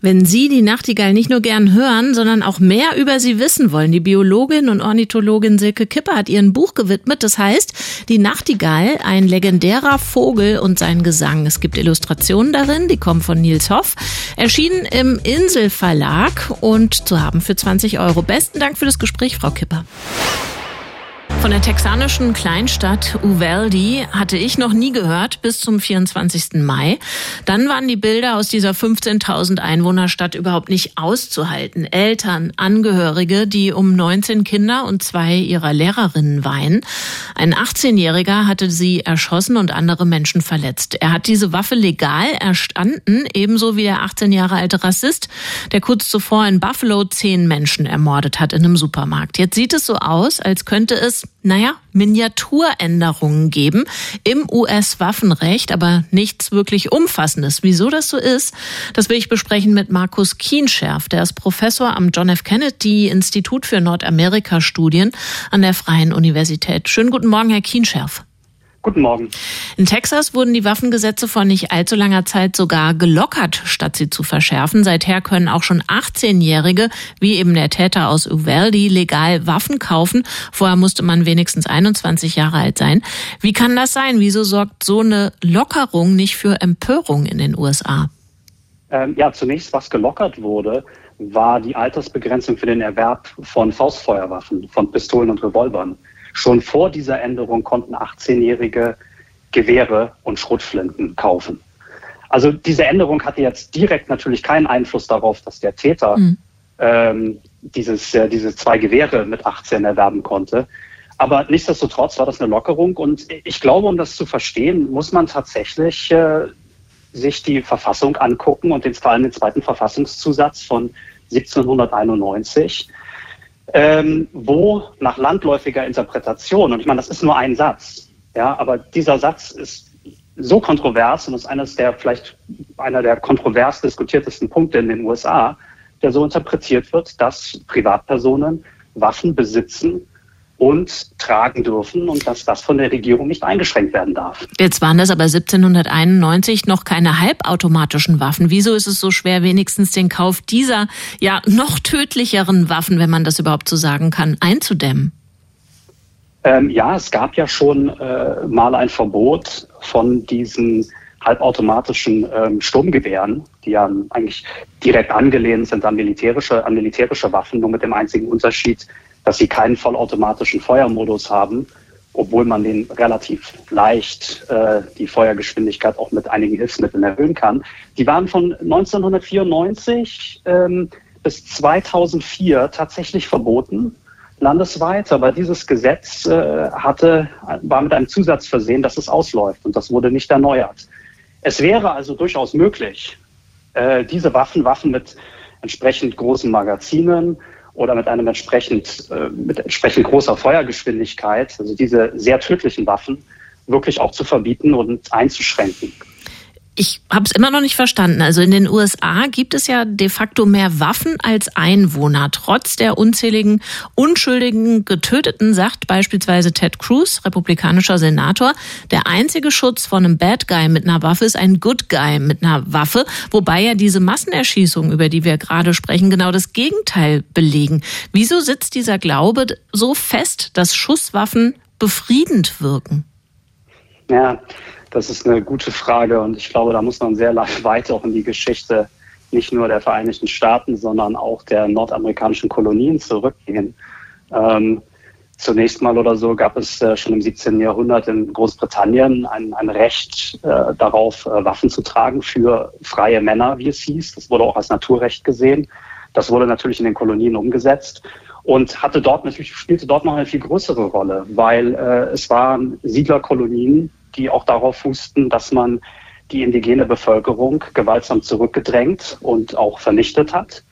Wenn Sie die Nachtigall nicht nur gern hören, sondern auch mehr über sie wissen wollen, die Biologin und Ornithologin Silke Kipper hat ihr ein Buch gewidmet, das heißt Die Nachtigall, ein legendärer Vogel und sein Gesang. Es gibt Illustrationen darin, die kommen von Nils Hoff, erschienen im Inselverlag und zu haben für 20 Euro. Besten Dank für das Gespräch, Frau Kipper. Von der texanischen Kleinstadt Uvalde hatte ich noch nie gehört bis zum 24. Mai. Dann waren die Bilder aus dieser 15.000 Einwohnerstadt überhaupt nicht auszuhalten. Eltern, Angehörige, die um 19 Kinder und zwei ihrer Lehrerinnen weinen. Ein 18-Jähriger hatte sie erschossen und andere Menschen verletzt. Er hat diese Waffe legal erstanden, ebenso wie der 18 Jahre alte Rassist, der kurz zuvor in Buffalo zehn Menschen ermordet hat in einem Supermarkt. Jetzt sieht es so aus, als könnte es naja, Miniaturänderungen geben im US-Waffenrecht, aber nichts wirklich Umfassendes. Wieso das so ist, das will ich besprechen mit Markus Kienscherf. Der ist Professor am John F. Kennedy Institut für Nordamerika-Studien an der Freien Universität. Schönen guten Morgen, Herr Kienscherf. Guten Morgen. In Texas wurden die Waffengesetze vor nicht allzu langer Zeit sogar gelockert, statt sie zu verschärfen. Seither können auch schon 18-Jährige, wie eben der Täter aus Uvalde, legal Waffen kaufen. Vorher musste man wenigstens 21 Jahre alt sein. Wie kann das sein? Wieso sorgt so eine Lockerung nicht für Empörung in den USA? Ähm, ja, zunächst, was gelockert wurde, war die Altersbegrenzung für den Erwerb von Faustfeuerwaffen, von Pistolen und Revolvern. Schon vor dieser Änderung konnten 18-Jährige Gewehre und Schrotflinten kaufen. Also diese Änderung hatte jetzt direkt natürlich keinen Einfluss darauf, dass der Täter mhm. ähm, dieses, äh, diese zwei Gewehre mit 18 erwerben konnte. Aber nichtsdestotrotz war das eine Lockerung und ich glaube, um das zu verstehen, muss man tatsächlich äh, sich die Verfassung angucken und den, vor allem den zweiten Verfassungszusatz von 1791 ähm, wo nach landläufiger Interpretation, und ich meine, das ist nur ein Satz, ja, aber dieser Satz ist so kontrovers und ist eines der vielleicht einer der kontrovers diskutiertesten Punkte in den USA, der so interpretiert wird, dass Privatpersonen Waffen besitzen, und tragen dürfen und dass das von der Regierung nicht eingeschränkt werden darf. Jetzt waren das aber 1791 noch keine halbautomatischen Waffen. Wieso ist es so schwer, wenigstens den Kauf dieser ja noch tödlicheren Waffen, wenn man das überhaupt so sagen kann, einzudämmen? Ähm, ja, es gab ja schon äh, mal ein Verbot von diesen halbautomatischen ähm, Sturmgewehren, die ja eigentlich direkt angelehnt sind an militärische, an militärische Waffen, nur mit dem einzigen Unterschied, dass sie keinen vollautomatischen Feuermodus haben, obwohl man den relativ leicht äh, die Feuergeschwindigkeit auch mit einigen Hilfsmitteln erhöhen kann. Die waren von 1994 ähm, bis 2004 tatsächlich verboten landesweit, aber dieses Gesetz äh, hatte, war mit einem Zusatz versehen, dass es ausläuft und das wurde nicht erneuert. Es wäre also durchaus möglich, äh, diese Waffen, Waffen mit entsprechend großen Magazinen, oder mit einem entsprechend, äh, mit entsprechend großer Feuergeschwindigkeit, also diese sehr tödlichen Waffen, wirklich auch zu verbieten und einzuschränken ich habe es immer noch nicht verstanden. Also in den USA gibt es ja de facto mehr Waffen als Einwohner. Trotz der unzähligen unschuldigen Getöteten sagt beispielsweise Ted Cruz, republikanischer Senator, der einzige Schutz von einem Bad Guy mit einer Waffe ist ein Good Guy mit einer Waffe, wobei ja diese Massenerschießungen, über die wir gerade sprechen, genau das Gegenteil belegen. Wieso sitzt dieser Glaube so fest, dass Schusswaffen befriedend wirken? Ja, das ist eine gute Frage und ich glaube, da muss man sehr weit auch in die Geschichte nicht nur der Vereinigten Staaten, sondern auch der nordamerikanischen Kolonien zurückgehen. Ähm, zunächst mal oder so gab es äh, schon im 17. Jahrhundert in Großbritannien ein, ein Recht äh, darauf, äh, Waffen zu tragen für freie Männer, wie es hieß. Das wurde auch als Naturrecht gesehen. Das wurde natürlich in den Kolonien umgesetzt und hatte dort natürlich spielte dort noch eine viel größere Rolle, weil äh, es waren Siedlerkolonien, die auch darauf fußten, dass man die indigene Bevölkerung gewaltsam zurückgedrängt und auch vernichtet hat.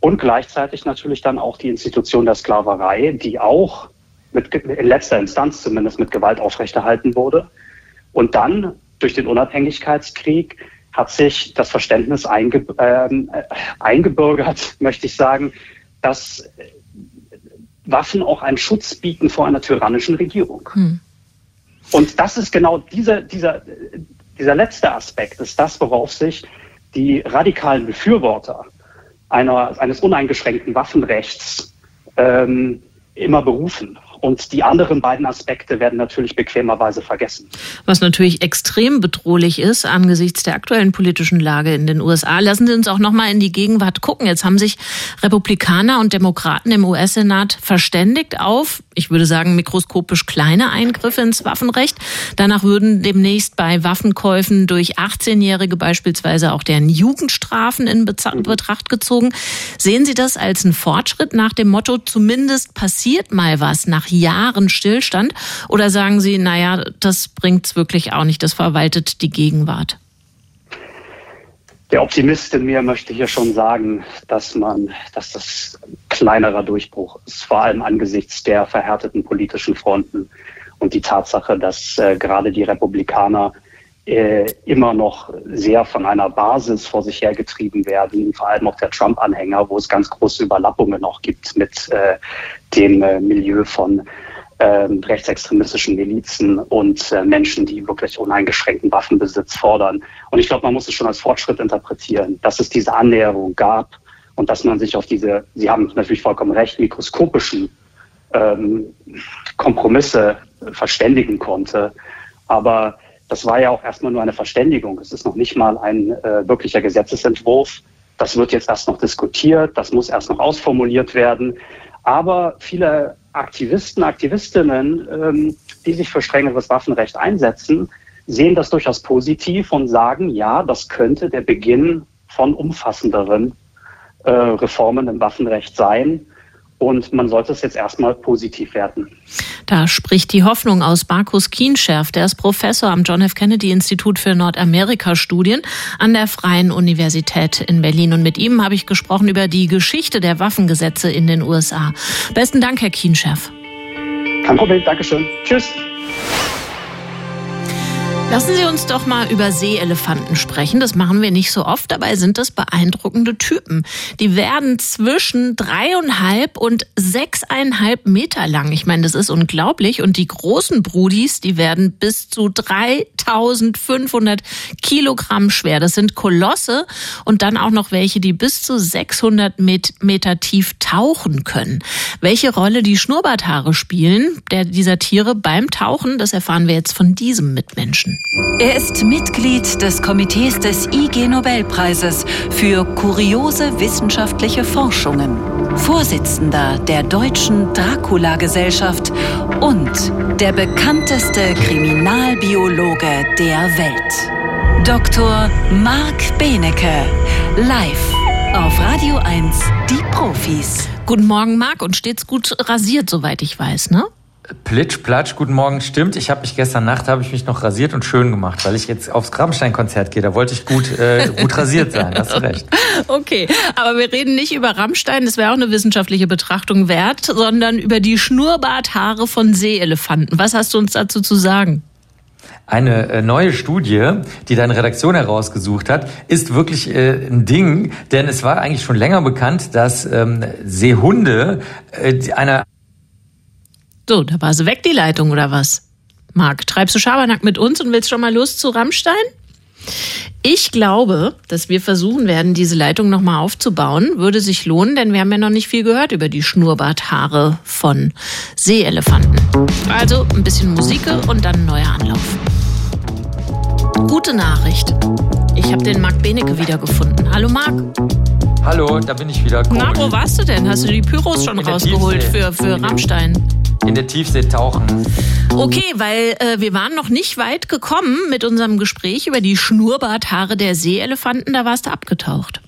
Und gleichzeitig natürlich dann auch die Institution der Sklaverei, die auch mit, in letzter Instanz zumindest mit Gewalt aufrechterhalten wurde. Und dann durch den Unabhängigkeitskrieg hat sich das Verständnis einge, äh, eingebürgert, möchte ich sagen, dass Waffen auch einen Schutz bieten vor einer tyrannischen Regierung. Hm. Und das ist genau dieser, dieser, dieser letzte Aspekt, ist das, worauf sich die radikalen Befürworter einer, eines uneingeschränkten Waffenrechts ähm, immer berufen. Und die anderen beiden Aspekte werden natürlich bequemerweise vergessen. Was natürlich extrem bedrohlich ist angesichts der aktuellen politischen Lage in den USA. Lassen Sie uns auch noch mal in die Gegenwart gucken. Jetzt haben sich Republikaner und Demokraten im US-Senat verständigt auf, ich würde sagen, mikroskopisch kleine Eingriffe ins Waffenrecht. Danach würden demnächst bei Waffenkäufen durch 18-Jährige beispielsweise auch deren Jugendstrafen in mhm. Betracht gezogen. Sehen Sie das als einen Fortschritt nach dem Motto, zumindest passiert mal was nach Jahren Stillstand? Oder sagen Sie, naja, das bringt es wirklich auch nicht, das verwaltet die Gegenwart? Der Optimist in mir möchte hier schon sagen, dass man, dass das ein kleinerer Durchbruch ist, vor allem angesichts der verhärteten politischen Fronten und die Tatsache, dass äh, gerade die Republikaner äh, immer noch sehr von einer Basis vor sich hergetrieben werden, vor allem auch der Trump-Anhänger, wo es ganz große Überlappungen noch gibt mit äh, dem äh, Milieu von ähm, rechtsextremistischen Milizen und äh, Menschen, die wirklich uneingeschränkten Waffenbesitz fordern. Und ich glaube, man muss es schon als Fortschritt interpretieren, dass es diese Annäherung gab und dass man sich auf diese, Sie haben natürlich vollkommen recht, mikroskopischen ähm, Kompromisse verständigen konnte. Aber das war ja auch erstmal nur eine Verständigung. Es ist noch nicht mal ein äh, wirklicher Gesetzesentwurf. Das wird jetzt erst noch diskutiert, das muss erst noch ausformuliert werden. Aber viele Aktivisten, Aktivistinnen, ähm, die sich für strengeres Waffenrecht einsetzen, sehen das durchaus positiv und sagen, ja, das könnte der Beginn von umfassenderen äh, Reformen im Waffenrecht sein. Und man sollte es jetzt erstmal positiv werten. Da spricht die Hoffnung aus Markus Kienscherf. Der ist Professor am John F. Kennedy Institut für Nordamerika-Studien an der Freien Universität in Berlin. Und mit ihm habe ich gesprochen über die Geschichte der Waffengesetze in den USA. Besten Dank, Herr Kienscherf. Kein Problem. Dankeschön. Tschüss. Lassen Sie uns doch mal über Seeelefanten sprechen. Das machen wir nicht so oft, dabei sind das beeindruckende Typen. Die werden zwischen dreieinhalb und sechseinhalb Meter lang. Ich meine, das ist unglaublich. Und die großen Brudis, die werden bis zu 3500 Kilogramm schwer. Das sind Kolosse und dann auch noch welche, die bis zu 600 Meter tief tauchen können. Welche Rolle die Schnurrbarthaare spielen, der, dieser Tiere beim Tauchen, das erfahren wir jetzt von diesem Mitmenschen. Er ist Mitglied des Komitees des IG Nobelpreises für kuriose wissenschaftliche Forschungen, Vorsitzender der Deutschen Dracula-Gesellschaft und der bekannteste Kriminalbiologe der Welt. Dr. Marc Benecke, live auf Radio 1, die Profis. Guten Morgen, Marc, und stets gut rasiert, soweit ich weiß, ne? Plitsch, platsch, guten Morgen, stimmt. Ich habe mich gestern Nacht habe ich mich noch rasiert und schön gemacht, weil ich jetzt aufs Rammstein-Konzert gehe. Da wollte ich gut, äh, gut rasiert sein. Hast du recht. Okay, aber wir reden nicht über Rammstein, das wäre auch eine wissenschaftliche Betrachtung wert, sondern über die Schnurrbarthaare von Seeelefanten. Was hast du uns dazu zu sagen? Eine äh, neue Studie, die deine Redaktion herausgesucht hat, ist wirklich äh, ein Ding, denn es war eigentlich schon länger bekannt, dass ähm, Seehunde äh, einer so, da war sie weg, die Leitung, oder was? Marc, treibst du Schabernack mit uns und willst schon mal los zu Rammstein? Ich glaube, dass wir versuchen werden, diese Leitung nochmal aufzubauen. Würde sich lohnen, denn wir haben ja noch nicht viel gehört über die Schnurrbarthaare von Seeelefanten. Also ein bisschen Musik und dann ein neuer Anlauf. Gute Nachricht. Ich habe den Marc Benecke wiedergefunden. Hallo Marc. Hallo, da bin ich wieder. Komisch. Na, wo warst du denn? Hast du die Pyros schon rausgeholt für, für Rammstein? In der Tiefsee tauchen. Okay, weil äh, wir waren noch nicht weit gekommen mit unserem Gespräch über die Schnurrbarthaare der Seeelefanten. Da warst du abgetaucht.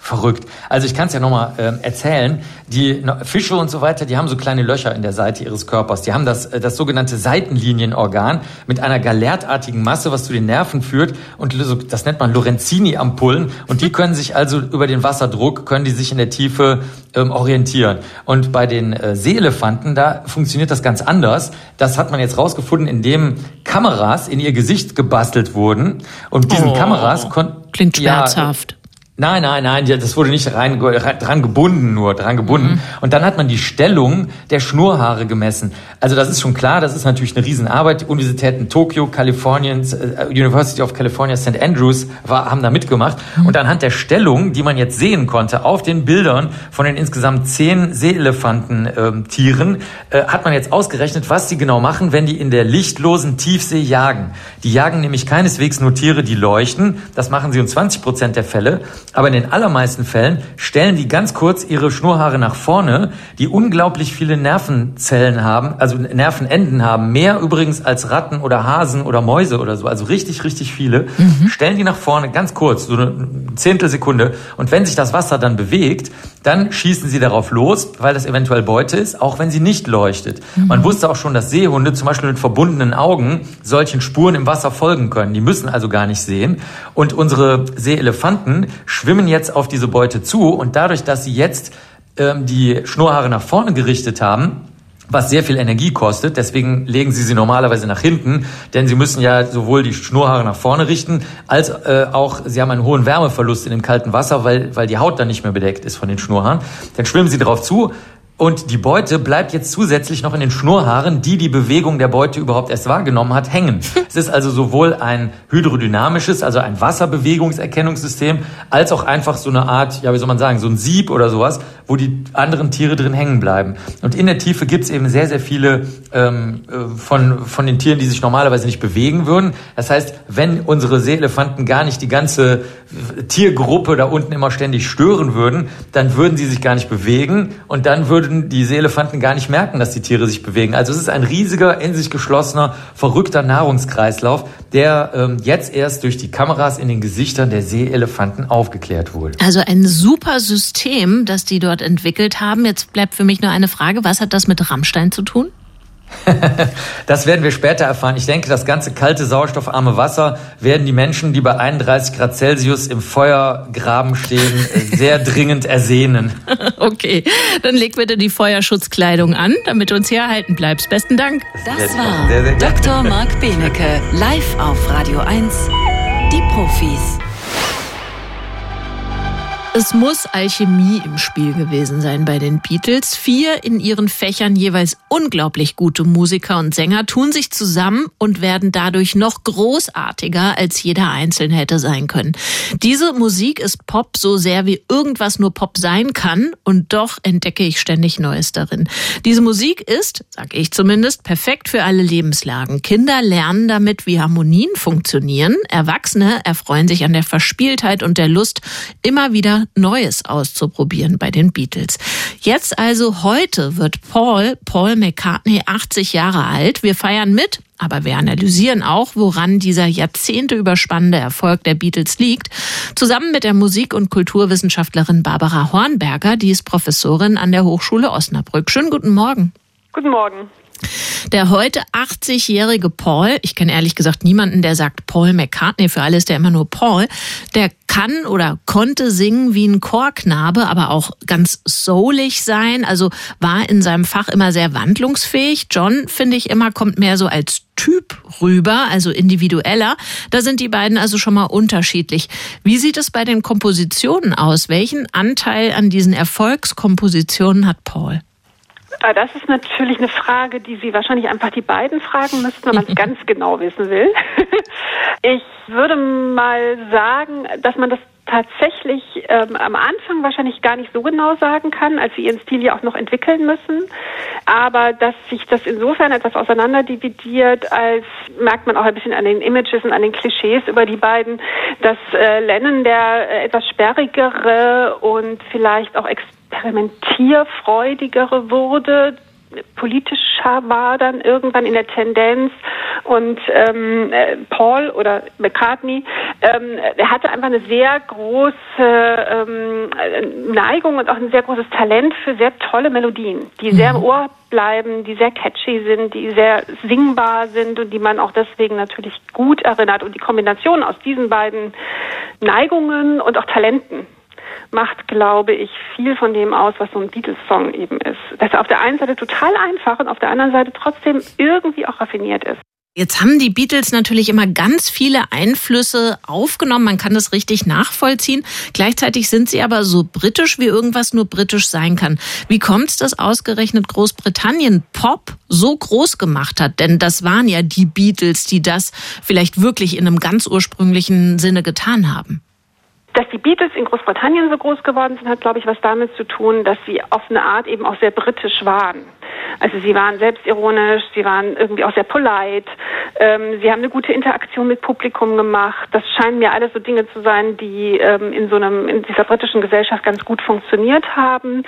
Verrückt. Also ich kann es ja nochmal äh, erzählen. Die Fische und so weiter, die haben so kleine Löcher in der Seite ihres Körpers. Die haben das, äh, das sogenannte Seitenlinienorgan mit einer galertartigen Masse, was zu den Nerven führt. Und das nennt man Lorenzini-Ampullen. Und die können sich also über den Wasserdruck, können die sich in der Tiefe ähm, orientieren. Und bei den äh, Seeelefanten, da funktioniert das ganz anders. Das hat man jetzt rausgefunden, indem Kameras in ihr Gesicht gebastelt wurden. Und diesen oh, Kameras konnten... Klingt schmerzhaft. Ja, Nein, nein, nein, das wurde nicht rein, dran gebunden, nur dran gebunden. Mhm. Und dann hat man die Stellung der Schnurhaare gemessen. Also das ist schon klar, das ist natürlich eine Riesenarbeit. Die Universitäten Tokio, Kalifornien, äh, University of California, St. Andrews war, haben da mitgemacht. Mhm. Und anhand der Stellung, die man jetzt sehen konnte, auf den Bildern von den insgesamt zehn Seelefanten-Tieren, ähm, äh, hat man jetzt ausgerechnet, was die genau machen, wenn die in der lichtlosen Tiefsee jagen. Die jagen nämlich keineswegs nur Tiere, die leuchten. Das machen sie in 20 Prozent der Fälle aber in den allermeisten Fällen stellen die ganz kurz ihre Schnurhaare nach vorne, die unglaublich viele Nervenzellen haben, also Nervenenden haben, mehr übrigens als Ratten oder Hasen oder Mäuse oder so, also richtig, richtig viele, mhm. stellen die nach vorne ganz kurz, so eine Zehntelsekunde. Und wenn sich das Wasser dann bewegt, dann schießen sie darauf los, weil das eventuell Beute ist, auch wenn sie nicht leuchtet. Mhm. Man wusste auch schon, dass Seehunde zum Beispiel mit verbundenen Augen solchen Spuren im Wasser folgen können. Die müssen also gar nicht sehen. Und unsere Seeelefanten schwimmen jetzt auf diese Beute zu und dadurch, dass sie jetzt ähm, die Schnurhaare nach vorne gerichtet haben, was sehr viel Energie kostet. Deswegen legen sie sie normalerweise nach hinten, denn sie müssen ja sowohl die Schnurhaare nach vorne richten, als äh, auch sie haben einen hohen Wärmeverlust in dem kalten Wasser, weil, weil die Haut dann nicht mehr bedeckt ist von den Schnurhaaren. Dann schwimmen sie darauf zu, und die Beute bleibt jetzt zusätzlich noch in den Schnurhaaren, die die Bewegung der Beute überhaupt erst wahrgenommen hat, hängen. es ist also sowohl ein hydrodynamisches, also ein Wasserbewegungserkennungssystem, als auch einfach so eine Art, ja wie soll man sagen, so ein Sieb oder sowas, wo die anderen Tiere drin hängen bleiben. Und in der Tiefe gibt es eben sehr, sehr viele ähm, äh, von, von den Tieren, die sich normalerweise nicht bewegen würden. Das heißt, wenn unsere Seeelefanten gar nicht die ganze Tiergruppe da unten immer ständig stören würden, dann würden sie sich gar nicht bewegen und dann würde würden die Seelefanten gar nicht merken, dass die Tiere sich bewegen. Also es ist ein riesiger, in sich geschlossener, verrückter Nahrungskreislauf, der ähm, jetzt erst durch die Kameras in den Gesichtern der Seeelefanten aufgeklärt wurde. Also ein super System, das die dort entwickelt haben. Jetzt bleibt für mich nur eine Frage, was hat das mit Rammstein zu tun? Das werden wir später erfahren. Ich denke, das ganze kalte, sauerstoffarme Wasser werden die Menschen, die bei 31 Grad Celsius im Feuergraben stehen, sehr dringend ersehnen. Okay, dann leg bitte die Feuerschutzkleidung an, damit du uns hier erhalten bleibst. Besten Dank. Das war sehr, sehr Dr. Marc Benecke, live auf Radio 1, die Profis. Es muss Alchemie im Spiel gewesen sein bei den Beatles. Vier in ihren Fächern jeweils unglaublich gute Musiker und Sänger tun sich zusammen und werden dadurch noch großartiger, als jeder Einzelne hätte sein können. Diese Musik ist Pop so sehr wie irgendwas nur Pop sein kann und doch entdecke ich ständig Neues darin. Diese Musik ist, sag ich zumindest, perfekt für alle Lebenslagen. Kinder lernen damit, wie Harmonien funktionieren. Erwachsene erfreuen sich an der Verspieltheit und der Lust, immer wieder Neues auszuprobieren bei den Beatles. Jetzt also heute wird Paul, Paul McCartney 80 Jahre alt. Wir feiern mit, aber wir analysieren auch, woran dieser Jahrzehnte überspannende Erfolg der Beatles liegt, zusammen mit der Musik- und Kulturwissenschaftlerin Barbara Hornberger, die ist Professorin an der Hochschule Osnabrück. Schönen guten Morgen. Guten Morgen. Der heute 80-jährige Paul, ich kenne ehrlich gesagt niemanden, der sagt Paul McCartney, für alles der immer nur Paul, der kann oder konnte singen wie ein Chorknabe, aber auch ganz soulig sein, also war in seinem Fach immer sehr wandlungsfähig. John, finde ich immer, kommt mehr so als Typ rüber, also individueller. Da sind die beiden also schon mal unterschiedlich. Wie sieht es bei den Kompositionen aus? Welchen Anteil an diesen Erfolgskompositionen hat Paul? Ah, das ist natürlich eine Frage, die Sie wahrscheinlich einfach die beiden fragen müssten, wenn man es ganz genau wissen will. Ich würde mal sagen, dass man das tatsächlich ähm, am Anfang wahrscheinlich gar nicht so genau sagen kann, als sie ihren Stil ja auch noch entwickeln müssen. Aber dass sich das insofern etwas auseinanderdividiert, als merkt man auch ein bisschen an den Images und an den Klischees über die beiden, dass äh, Lennon der äh, etwas sperrigere und vielleicht auch experimentierfreudigere wurde, politischer war dann irgendwann in der Tendenz und ähm, äh, Paul oder McCartney Ähm, er hatte einfach eine sehr große ähm, Neigung und auch ein sehr großes Talent für sehr tolle Melodien, die sehr im mhm. Ohr bleiben, die sehr catchy sind, die sehr singbar sind und die man auch deswegen natürlich gut erinnert. Und die Kombination aus diesen beiden Neigungen und auch Talenten macht, glaube ich, viel von dem aus, was so ein Beatles-Song eben ist. Dass er auf der einen Seite total einfach und auf der anderen Seite trotzdem irgendwie auch raffiniert ist. Jetzt haben die Beatles natürlich immer ganz viele Einflüsse aufgenommen. Man kann das richtig nachvollziehen. Gleichzeitig sind sie aber so britisch, wie irgendwas nur britisch sein kann. Wie kommt es, dass ausgerechnet Großbritannien Pop so groß gemacht hat? Denn das waren ja die Beatles, die das vielleicht wirklich in einem ganz ursprünglichen Sinne getan haben. Dass die Beatles in Großbritannien so groß geworden sind, hat, glaube ich, was damit zu tun, dass sie auf eine Art eben auch sehr britisch waren. Also sie waren selbstironisch, sie waren irgendwie auch sehr polite, ähm, sie haben eine gute Interaktion mit Publikum gemacht. Das scheinen mir alles so Dinge zu sein, die ähm, in so einem in dieser britischen Gesellschaft ganz gut funktioniert haben.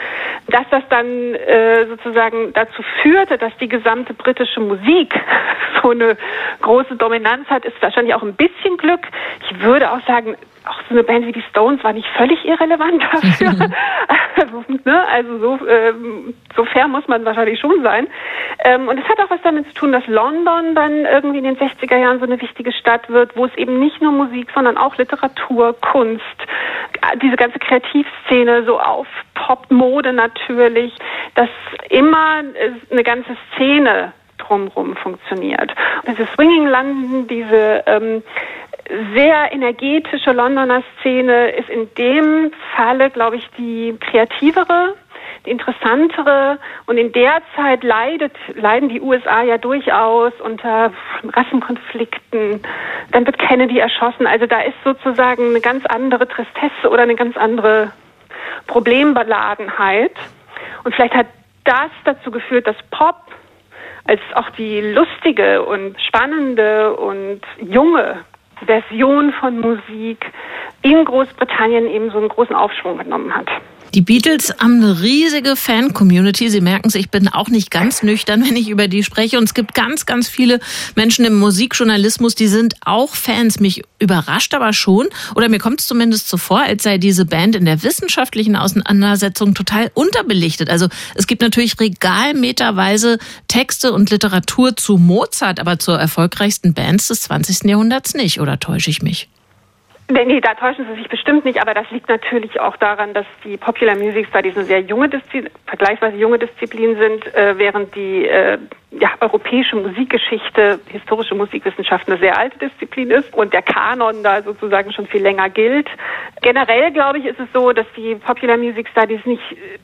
Dass das dann äh, sozusagen dazu führte, dass die gesamte britische Musik so eine große Dominanz hat, ist wahrscheinlich auch ein bisschen Glück. Ich würde auch sagen, auch so eine Band wie die Stones war nicht völlig irrelevant dafür. also, ne? also so, ähm, so fair muss man wahrscheinlich schon sein. Ähm, und es hat auch was damit zu tun, dass London dann irgendwie in den 60er Jahren so eine wichtige Stadt wird, wo es eben nicht nur Musik, sondern auch Literatur, Kunst, diese ganze Kreativszene so auf Popmode natürlich, dass immer eine ganze Szene drumherum funktioniert. Und diese Swinging London, diese ähm, sehr energetische Londoner Szene ist in dem Falle, glaube ich, die kreativere, interessantere. Und in der Zeit leidet, leiden die USA ja durchaus unter Rassenkonflikten. Dann wird Kennedy erschossen. Also da ist sozusagen eine ganz andere Tristesse oder eine ganz andere Problembeladenheit. Und vielleicht hat das dazu geführt, dass Pop als auch die lustige und spannende und junge Version von Musik in Großbritannien eben so einen großen Aufschwung genommen hat. Die Beatles haben eine riesige Fan-Community. Sie merken es, ich bin auch nicht ganz nüchtern, wenn ich über die spreche. Und es gibt ganz, ganz viele Menschen im Musikjournalismus, die sind auch Fans. Mich überrascht aber schon, oder mir kommt es zumindest so vor, als sei diese Band in der wissenschaftlichen Auseinandersetzung total unterbelichtet. Also es gibt natürlich regalmeterweise Texte und Literatur zu Mozart, aber zur erfolgreichsten Bands des 20. Jahrhunderts nicht. Oder täusche ich mich? Nee, nee, da täuschen Sie sich bestimmt nicht, aber das liegt natürlich auch daran, dass die Popular Music Studies eine sehr junge Disziplin, vergleichsweise junge Disziplin sind, äh, während die äh, ja, europäische Musikgeschichte, historische Musikwissenschaft eine sehr alte Disziplin ist und der Kanon da sozusagen schon viel länger gilt. Generell, glaube ich, ist es so, dass die Popular Music Studies nicht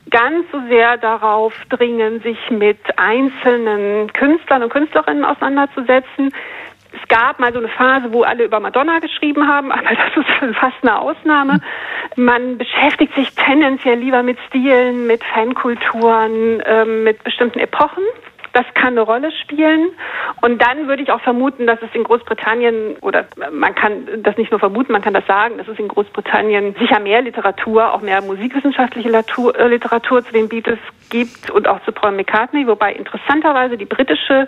ganz so sehr darauf dringen, sich mit einzelnen Künstlern und Künstlerinnen auseinanderzusetzen, es gab mal so eine Phase, wo alle über Madonna geschrieben haben, aber das ist fast eine Ausnahme. Man beschäftigt sich tendenziell lieber mit Stilen, mit Fankulturen, ähm, mit bestimmten Epochen. Das kann eine Rolle spielen. Und dann würde ich auch vermuten, dass es in Großbritannien, oder man kann das nicht nur vermuten, man kann das sagen, dass es in Großbritannien sicher mehr Literatur, auch mehr musikwissenschaftliche äh, Literatur, zu den Beatles gibt und auch zu Paul McCartney, wobei interessanterweise die britische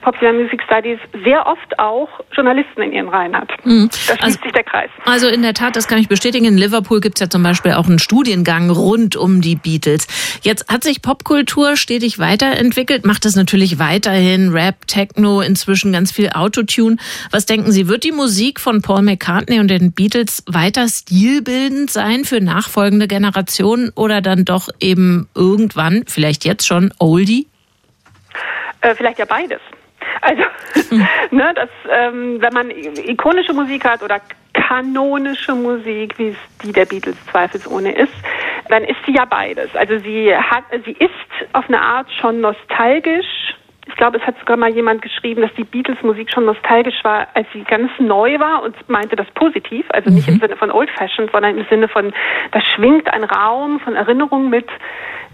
Popular Music Studies sehr oft auch Journalisten in ihren Reihen hat. Mhm. Da schließt also, sich der Kreis. Also in der Tat, das kann ich bestätigen. In Liverpool gibt es ja zum Beispiel auch einen Studiengang rund um die Beatles. Jetzt hat sich Popkultur stetig weiterentwickelt, macht es natürlich weiterhin Rap, Techno, inzwischen ganz viel Autotune. Was denken Sie, wird die Musik von Paul McCartney und den Beatles weiter stilbildend sein für nachfolgende Generationen oder dann doch eben irgendwann, vielleicht jetzt schon, Oldie? Äh, vielleicht ja beides. Also, ne, das, ähm, wenn man ikonische Musik hat oder kanonische Musik, wie es die der Beatles zweifelsohne ist, dann ist sie ja beides. Also sie hat, sie ist auf eine Art schon nostalgisch. Ich glaube, es hat sogar mal jemand geschrieben, dass die Beatles-Musik schon nostalgisch war, als sie ganz neu war und meinte das positiv, also nicht mhm. im Sinne von old-fashioned, sondern im Sinne von, da schwingt ein Raum von Erinnerung mit,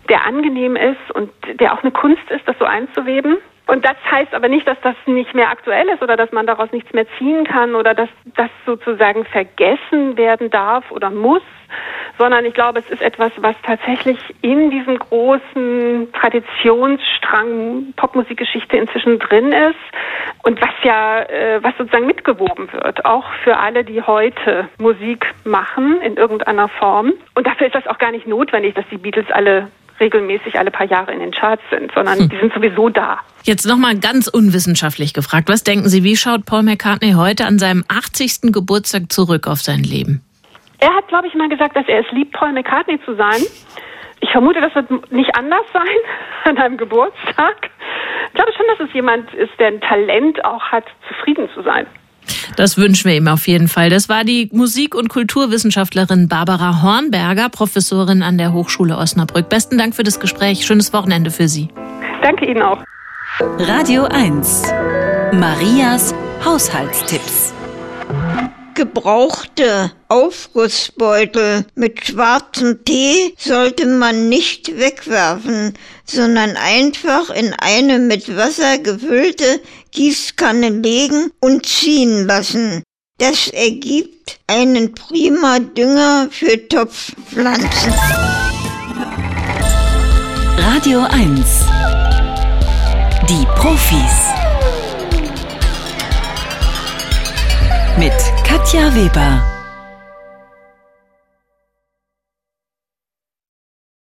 der angenehm ist und der auch eine Kunst ist, das so einzuweben. Und das heißt aber nicht, dass das nicht mehr aktuell ist oder dass man daraus nichts mehr ziehen kann oder dass das sozusagen vergessen werden darf oder muss, sondern ich glaube, es ist etwas, was tatsächlich in diesem großen Traditionsstrang Popmusikgeschichte inzwischen drin ist und was ja, äh, was sozusagen mitgewoben wird, auch für alle, die heute Musik machen in irgendeiner Form. Und dafür ist das auch gar nicht notwendig, dass die Beatles alle regelmäßig alle paar Jahre in den Charts sind, sondern hm. die sind sowieso da. Jetzt nochmal ganz unwissenschaftlich gefragt. Was denken Sie, wie schaut Paul McCartney heute an seinem 80. Geburtstag zurück auf sein Leben? Er hat, glaube ich, mal gesagt, dass er es liebt, Paul McCartney zu sein. Ich vermute, das wird nicht anders sein an einem Geburtstag. Ich glaube schon, dass es jemand ist, der ein Talent auch hat, zufrieden zu sein. Das wünschen wir ihm auf jeden Fall. Das war die Musik- und Kulturwissenschaftlerin Barbara Hornberger, Professorin an der Hochschule Osnabrück. Besten Dank für das Gespräch. Schönes Wochenende für Sie. Danke Ihnen auch. Radio 1. Marias Haushaltstipps. Gebrauchte Aufgussbeutel mit schwarzem Tee sollte man nicht wegwerfen, sondern einfach in eine mit Wasser gefüllte Gießkanne legen und ziehen lassen. Das ergibt einen prima Dünger für Topfpflanzen. Radio 1. Die Profis. Mit Katja Weber.